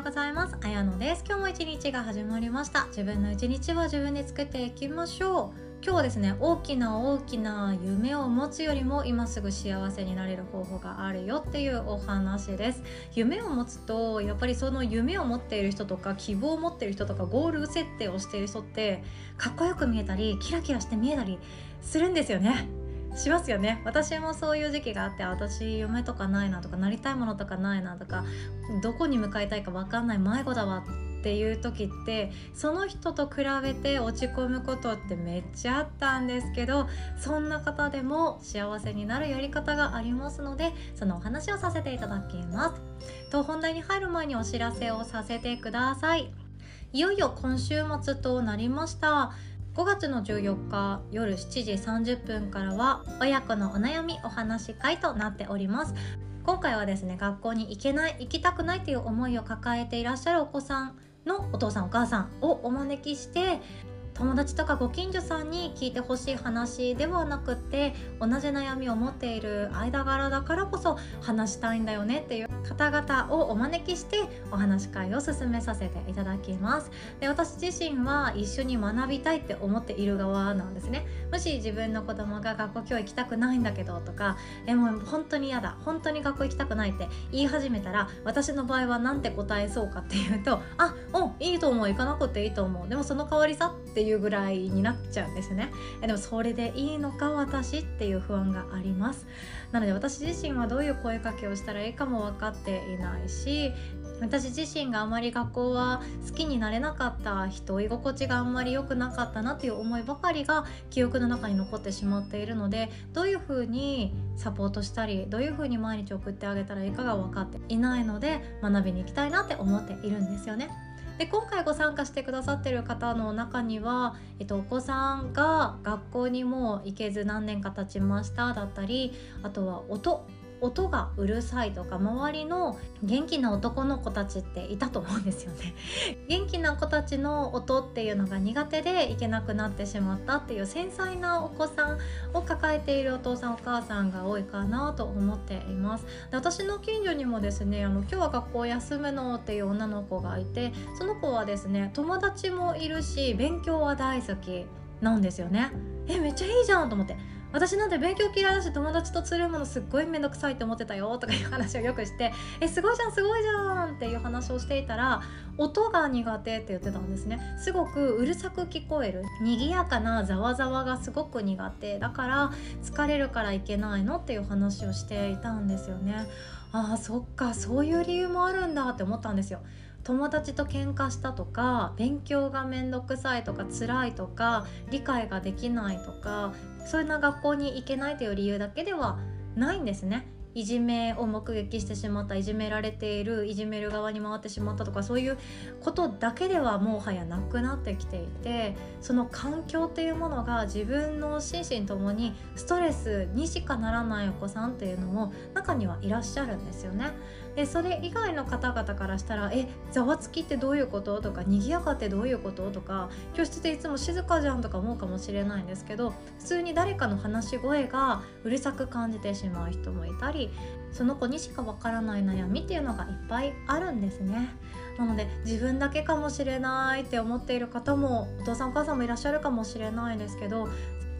ようございます。あやのです。今日も一日が始まりました。自分の一日は自分で作っていきましょう。今日はですね大きな大きな夢を持つよりも今すぐ幸せになれる方法があるよっていうお話です。夢を持つとやっぱりその夢を持っている人とか希望を持っている人とかゴール設定をしている人ってかっこよく見えたりキラキラして見えたりするんですよね。しますよね。私もそういう時期があって私夢とかないなとかなりたいものとかないなとかどこに向かいたいか分かんない迷子だわっていう時ってその人と比べて落ち込むことってめっちゃあったんですけどそんな方でも幸せになるやり方がありますのでそのお話をさせていただきます。と本題に入る前にお知らせをさせてください。いよいよ今週末となりました。5月の14日夜7時30分からは親子のお悩みお話し会となっております。今回はですね学校に行けない行きたくないという思いを抱えていらっしゃるお子さんのお父さんお母さんをお招きして友達とかご近所さんに聞いてほしい話ではなくって同じ悩みを持っている間柄だからこそ話したいんだよねっていう方々をお招きしてお話し会を進めさせていただきます。で私自身は一緒に学びたいって思っている側なんですね。もし自分の子供が学校今日行きたくないんだけどとかえもう本当に嫌だ本当に学校行きたくないって言い始めたら私の場合は何て答えそうかっていうとあおいいと思う行かなくていいと思う。でもその代わりさっていういうぐらいになっちゃうんですねでもそれでいいのか私っていう不安がありますなので私自身はどういう声かけをしたらいいかも分かっていないし私自身があまり学校は好きになれなかった人居心地があんまり良くなかったなっていう思いばかりが記憶の中に残ってしまっているのでどういうふうにサポートしたりどういうふうに毎日送ってあげたらいいかが分かっていないので学びに行きたいなって思っているんですよね。で今回ご参加してくださってる方の中には、えっと、お子さんが学校にも行けず何年か経ちましただったりあとは音音がうるさいとか周りの元気な男の子たちっていたと思うんですよね。元気な子たちの音っていうのが苦手で行けなくなってしまったっていう繊細なお子さんを抱えているお父さんお母さんが多いかなと思っています。で私の近所にもですねあの今日は学校休むのっていう女の子がいてその子はですね友達もいるし勉強は大好きなんですよね。えめっちゃいいじゃんと思って。私なんて勉強嫌いだし友達とつるむのすっごい面倒くさいって思ってたよとかいう話をよくしてえすごいじゃんすごいじゃんっていう話をしていたら音が苦手って言ってたんですね。すごくうるさく聞こえる賑やかなざわざわがすごく苦手だから疲れるからいけないのっていう話をしていたんですよね。あーそっかそういう理由もあるんだって思ったんですよ。友達と喧嘩したとか勉強がめんどくさいとか辛いとか理解ができないとかそういうな学校に行けないという理由だけではないんですね。いじめを目撃してしまったいじめられているいじめる側に回ってしまったとかそういうことだけではもはやなくなってきていてその環境っていうものが自分の心身ともにストレスにしかならないお子さんっていうのも中にはいらっしゃるんですよね。でそれ以外の方々からしたら「えざわつきってどういうこと?」とか「賑やかってどういうこと?」とか「教室でいつも静かじゃん」とか思うかもしれないんですけど普通に誰かの話し声がうるさく感じてしまう人もいたりその子にしかわからない悩みっていうのがいっぱいあるんですね。なので自分だけかもしれないって思っている方もお父さんお母さんもいらっしゃるかもしれないですけど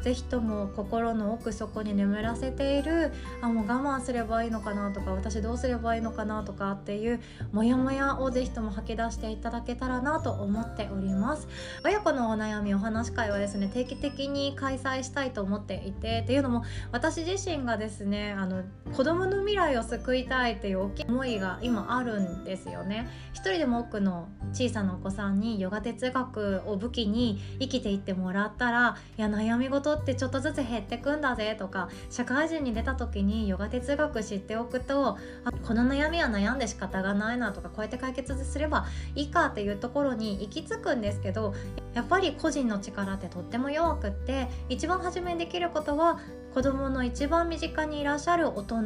是非とも心の奥底に眠らせているあもう我慢すればいいのかなとか私どうすればいいのかなとかっていうモヤモヤを是非とも吐き出していただけたらなと思っております。親子のお悩みお話し会はですね定期的に開催したいと思っていてっていうのも私自身がですねあの子供の未来を救いたいっていう大きい思いが今あるんですよね。一人でも多くの小さなお子さんにヨガ哲学を武器に生きていってもらったらいや悩み事とってちょっとずつ減ってくんだぜとか社会人に出た時にヨガ哲学知っておくとあこの悩みは悩んで仕方がないなとかこうやって解決すればいいかっていうところに行き着くんですけどやっぱり個人の力ってとっても弱くって一番初めにできることは子どもの一番身近にいらっしゃる大人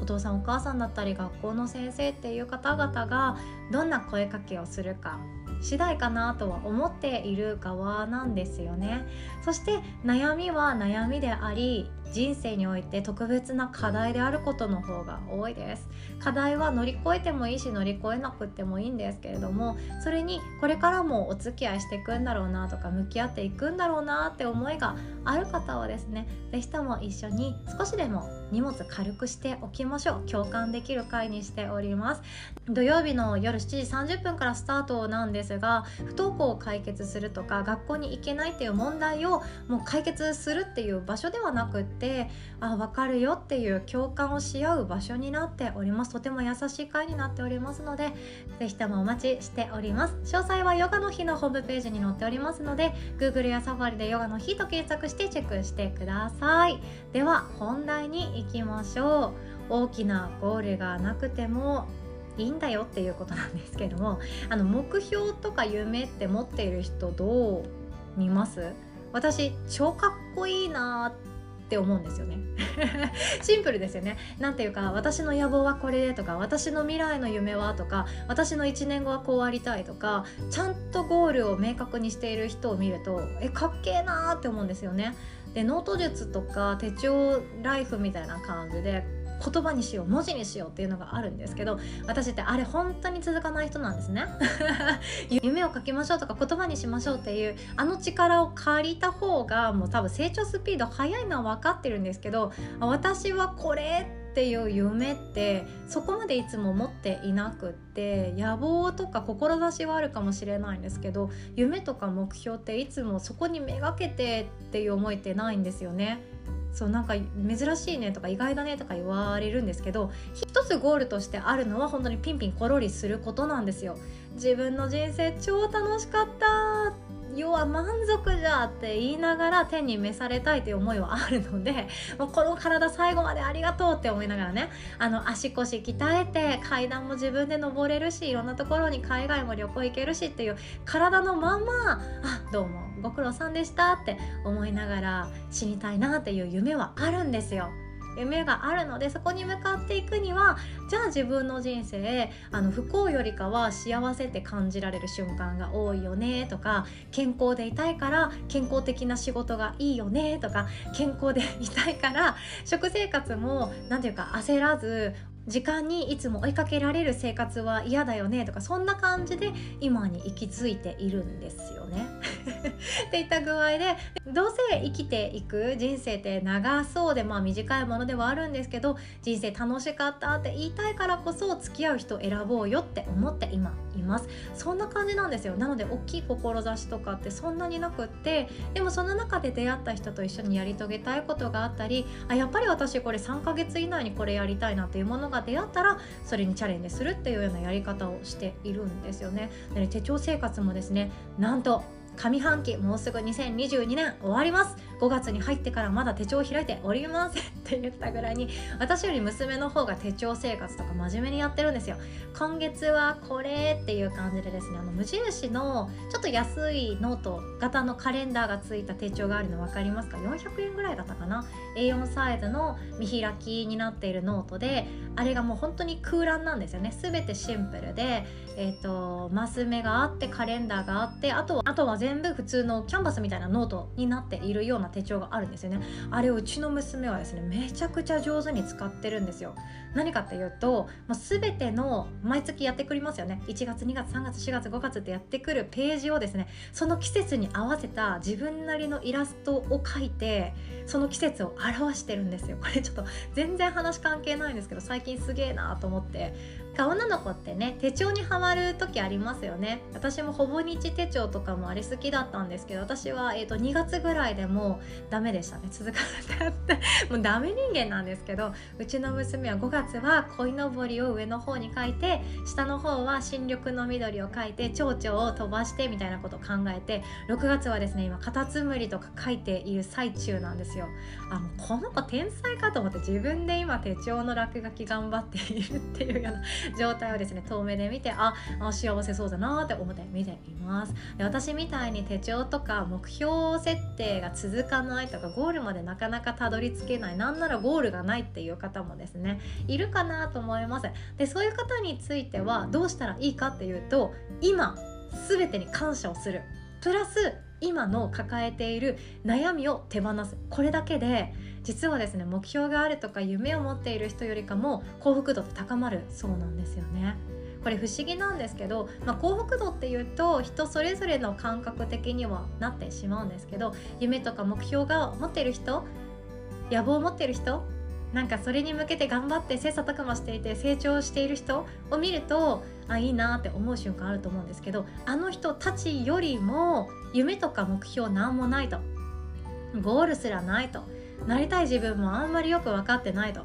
お父さんお母さんだったり学校の先生っていう方々がどんな声かけをするか。次第かなとは思っている側なんですよね。そして悩みは悩みであり人生において特別な課題であることの方が多いです。課題は乗り越えてもいいし乗り越えなくてもいいんですけれどもそれにこれからもお付き合いしていくんだろうなとか向き合っていくんだろうなって思いがある方はですね是非とも一緒に少しでも荷物軽くしておきましょう。共感できる回にしております。土曜日の夜7時30分からスタートなんですが不登校を解決するとか学校に行けないっていう問題をもう解決するっていう場所ではなくってあ分かるよっていう共感をし合う場所になっております。とても優しい回になっておりますので是非ともお待ちしております。詳細はヨガの日のホームページに載っておりますので Google やサファリでヨガの日と検索してチェックしてください。では本題にいきましょう。大きなゴールがなくてもいいんだよっていうことなんですけどもあの目標とか夢って持っている人どう見ます？私超かっこいいなって思うんですよね。シンプルですよね。なんていうか私の野望はこれとか私の未来の夢はとか私の1年後はこうありたいとかちゃんとゴールを明確にしている人を見るとえかっけえなーって思うんですよね。でノート術とか手帳ライフみたいな感じで言葉にしよう文字にしようっていうのがあるんですけど私ってあれ本当に続かない人なんですね 夢を書きましょうとか言葉にしましょうっていうあの力を借りた方がもう多分成長スピード速いのは分かってるんですけど私はこれっていう夢ってそこまでいつも持っていなくって野望とか志はあるかもしれないんですけど夢とか目標っていつもそこにめがけてっていう思いってないんですよね。そうなんか珍しいねとか意外だねとか言われるんですけど一つゴールとしてあるのは本当にピンピンコロリすることなんですよ。自分の人生超楽しかった要は満足じゃって言いながら天に召されたいという思いはあるので もうこの体最後までありがとうって思いながらねあの足腰鍛えて階段も自分で登れるしいろんなところに海外も旅行行けるしっていう体のままあどうもご苦労さんでしたって思いながら死にたいなっていう夢はあるんですよ。夢があるのでそこに向かっていくにはじゃあ自分の人生あの不幸よりかは幸せって感じられる瞬間が多いよねとか健康でいたいから健康的な仕事がいいよねとか健康でいたいから食生活も何て言うか焦らず時間にいつも追いかけられる生活は嫌だよねとかそんな感じで今に行き着いているんですよね。っていった具合でどうせ生きていく人生って長そうでまあ短いものではあるんですけど人生楽しかったって言いたいからこそ付き合う人選ぼうよって思って今いますそんな感じなんですよなので大きい志とかってそんなになくってでもその中で出会った人と一緒にやり遂げたいことがあったりあやっぱり私これ3ヶ月以内にこれやりたいなっていうものが出会ったらそれにチャレンジするっていうようなやり方をしているんですよね。で手帳生活もですねなんと上半期もうすぐ2022年終わります5月に入ってからまだ手帳を開いておりません。って言ったぐらいに私より娘の方が手帳生活とか真面目にやってるんですよ。今月はこれっていう感じでですねあの無印のちょっと安いノート型のカレンダーがついた手帳があるの分かりますか？400円ぐらいだったかな？A4 サイズの見開きになっているノートであれがもう本当に空欄なんですよね。全てシンプルでえっ、ー、とマス目があってカレンダーがあってあとはあとは全部普通のキャンバスみたいなノートになっているような手帳があるんですよね。あれをうちの娘はですねめちゃくちゃ上手に使ってるんですよ。何かっていうと、まあ、全ての毎月やってくりますよね。1月2月3月4月5月ってやってくるページをですねその季節に合わせた自分なりのイラストを描いてその季節を表してるんですよ。これちょっと全然話関係ないんですけど最近すげえなと思って。女の子ってね手帳にはまる時ありますよね。私もほぼ日手帳とかもあれ好きだったんですけど私は、えーと、2月ぐらいでもうダメでしたね。続かなかった もうダメ人間なんですけどうちの娘は5月は鯉のぼりを上の方に書いて下の方は新緑の緑を書いて蝶々を飛ばしてみたいなことを考えて6月はですね今カタツムリとか書いている最中なんですよ。あもうこの子天才かと思って自分で今手帳の落書き頑張っているっていうような 状態をですね遠目で見てああ幸せそうだなって思って見ています。で私みたいに手帳とか目標設定が続かないとかゴールまでなかなかたどり着けないなんならゴールがないっていう方もですねいるかなと思います。でそういう方についてはどうしたらいいかっていうと今全てに感謝をする。プラス今の抱えている悩みを手放すこれだけで実はですね目標があるとか夢を持っている人よりかも幸福度って高まるそうなんですよね。これ不思議なんですけど、まあ、幸福度っていうと人それぞれの感覚的にはなってしまうんですけど夢とか目標が持っている人野望を持っている人なんかそれに向けて頑張って切磋琢磨していて成長している人を見るとあいいなって思う瞬間あると思うんですけどあの人たちよりも夢とか目標なんもないと。ゴールすらないと。なりたい自分もあんまりよく分かってないと。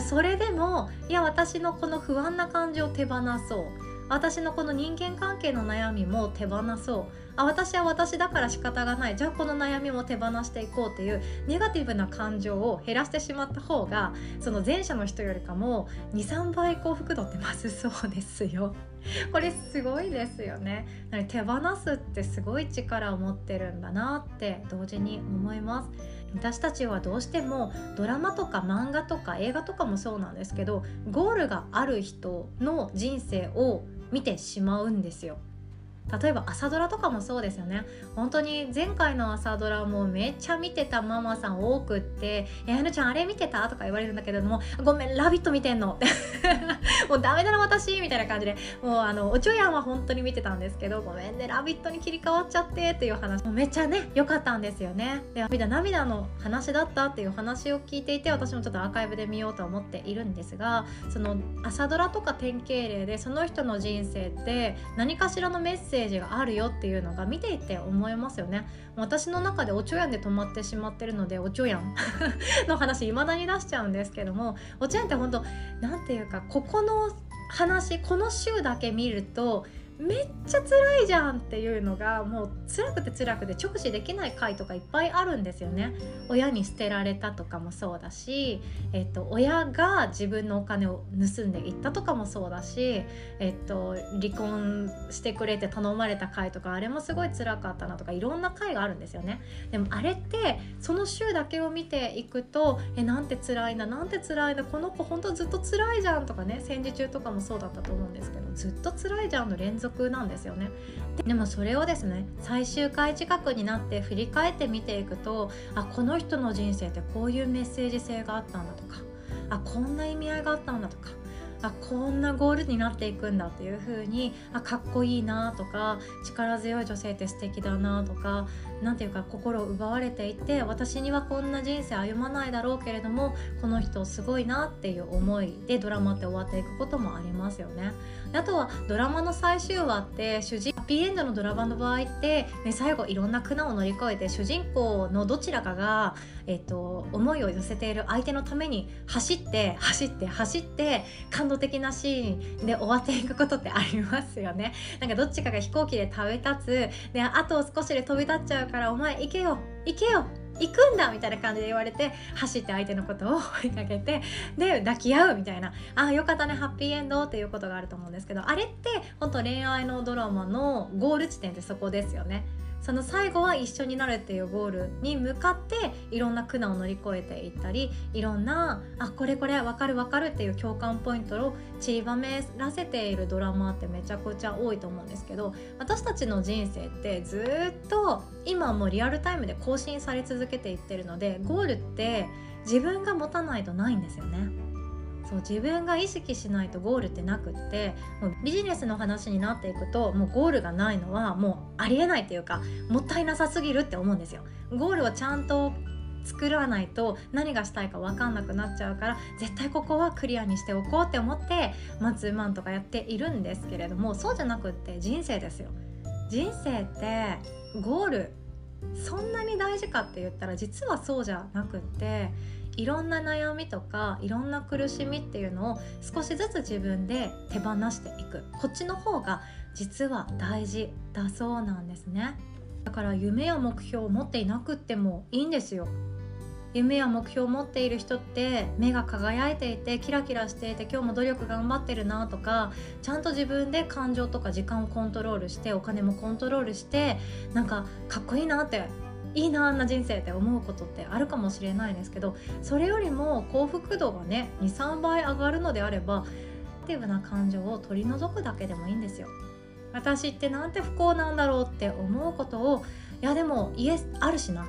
それでもいや私のこの不安な感情を手放そう。私のこの人間関係の悩みも手放そうあ私は私だから仕方がないじゃあこの悩みも手放していこうっていうネガティブな感情を減らしてしまった方がその前者の人よりかも23倍幸福度って増すそうですよ。これすごいですよね。手放すってすごい力を持ってるんだなって同時に思います。私たちはどうしてもドラマとか漫画とか映画とかもそうなんですけどゴールがある人の人生を見てしまうんですよ。例えば朝ドラとかもそうですよね。本当に前回の朝ドラもめっちゃ見てたママさん多くって「えやぬちゃんあれ見てた?」とか言われるんだけれども「ごめんラビット見てんの」もうダメだな私みたいな感じでもうあのおちょやんは本当に見てたんですけどごめんねラビットに切り替わっちゃってっていう話。もめっちゃね良かったんですよね。で涙涙の話だったっていう話を聞いていて私もちょっとアーカイブで見ようと思っているんですがその朝ドラとか典型例でその人の人生って何かしらのメッセージセージがあるよっていうのが見ていて思いますよね。私の中でおちょやんで止まってしまってるのでおちょやん。の話未だに出しちゃうんですけどもおちょやんって本当なんていうかここの話この週だけ見るとめっちゃ辛いじゃんっていうのがもう辛くて辛くて直視できない回とかいっぱいあるんですよね。親に捨てられたとかもそうだし、えっと、親が自分のお金を盗んでいったとかもそうだし、えっと、離婚してくれて頼まれた回とかあれもすごい辛かったなとかいろんな回があるんですよね。でもあれってその週だけを見ていくとえなんて辛いななんて辛いなこの子ほんとずっと辛いじゃんとかね戦時中とかもそうだったと思うんですけどずっと辛いじゃんの連続続なんですよね。でもそれをですね最終回近くになって振り返って見ていくとあこの人の人生ってこういうメッセージ性があったんだとかあこんな意味合いがあったんだとかあこんなゴールになっていくんだっていう風にあかっこいいなとか力強い女性って素敵だなとか何ていうか心を奪われていて私にはこんな人生歩まないだろうけれどもこの人すごいなっていう思いでドラマって終わっていくこともありますよね。あとはドラマの最終話って主人ハッピーエンドのドラマの場合って、ね、最後いろんな苦難を乗り越えて主人公のどちらかが、えっと、思いを寄せている相手のために走って走って走って感動的なシーンで終わっていくことってありますよね。なんかどっちかが飛行機で飛び立つであと少しで飛び立っちゃうからお前行けよ行けよ行くんだみたいな感じで言われて走って相手のことを追いかけてで抱き合うみたいなああよかったねハッピーエンドっていうことがあると思うんですけどあれって本当恋愛のドラマのゴール地点ってそこですよね。その最後は一緒になるっていうゴールに向かっていろんな苦難を乗り越えていったりいろんなあこれこれ分かる分かるっていう共感ポイントを散りばめらせているドラマってめちゃくちゃ多いと思うんですけど私たちの人生ってずっと今もリアルタイムで更新され続けていってるのでゴールって自分が持たないとないんですよね。そう自分が意識しないとゴールってなくってもうビジネスの話になっていくともうゴールがないのはもうありえないっていうかもったいなさすぎるって思うんですよ。ゴールをちゃんと作らないと何がしたいか分かんなくなっちゃうから絶対ここはクリアにしておこうって思ってマンツーマンとかやっているんですけれどもそうじゃなくって人生ですよ。人生ってゴールそんなに大事かって言ったら実はそうじゃなくっていろんな悩みとかいろんな苦しみっていうのを少しずつ自分で手放していく。こっちの方が実は大事だそうなんですね。だから夢や目標を持っていなくってもいいんですよ。夢や目標を持っている人って目が輝いていてキラキラしていて今日も努力頑張ってるなとかちゃんと自分で感情とか時間をコントロールしてお金もコントロールしてなんかかっこいいなっていいなあんな人生って思うことってあるかもしれないですけどそれよりも幸福度がね23倍上がるのであればティブな感情を取り除くだけでもいいんですよ。私ってなんて不幸なんだろうって思うことをいやでも家あるしな。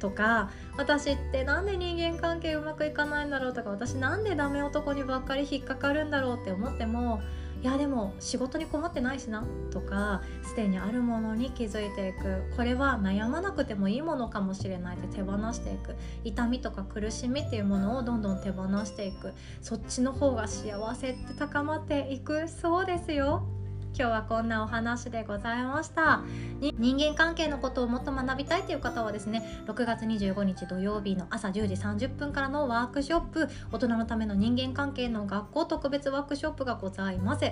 とか私ってなんで人間関係うまくいかないんだろうとか私なんでダメ男にばっかり引っかかるんだろうって思ってもいやでも仕事に困ってないしなとかすでにあるものに気づいていく。これは悩まなくてもいいものかもしれないって手放していく。痛みとか苦しみっていうものをどんどん手放していく。そっちの方が幸せって高まっていく。そうですよ。今日はこんなお話でございました。人間関係のことをもっと学びたいという方はですね6月25日土曜日の朝10時30分からのワークショップ大人のための人間関係の学校特別ワークショップがございます。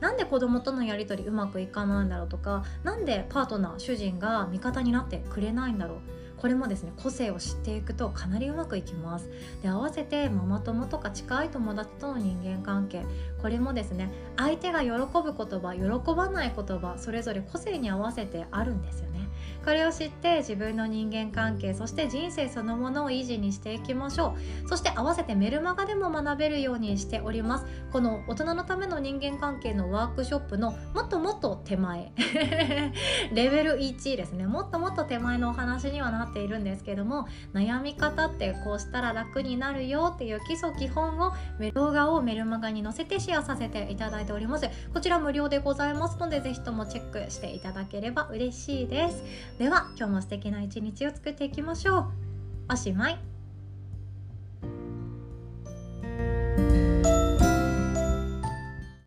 なんで子供とのやり取りうまくいかないんだろうとか何でパートナー主人が味方になってくれないんだろう。これもですね個性を知っていくとかなりうまくいきます。で合わせてママ友とか近い友達との人間関係。これもですね相手が喜ぶ言葉喜ばない言葉それぞれ個性に合わせてあるんですよね。これを知って自分の人間関係そして人生そのものを維持にしていきましょう。そして合わせてメルマガでも学べるようにしております。この大人のための人間関係のワークショップのもっともっと手前。レベル1ですね。もっともっと手前のお話にはなっているんですけども悩み方ってこうしたら楽になるよっていう基礎基本を動画をメルマガに載せてシェアさせていただいております。こちら無料でございますのでぜひともチェックしていただければ嬉しいです。では今日も素敵な一日を作っていきましょう。おしまい。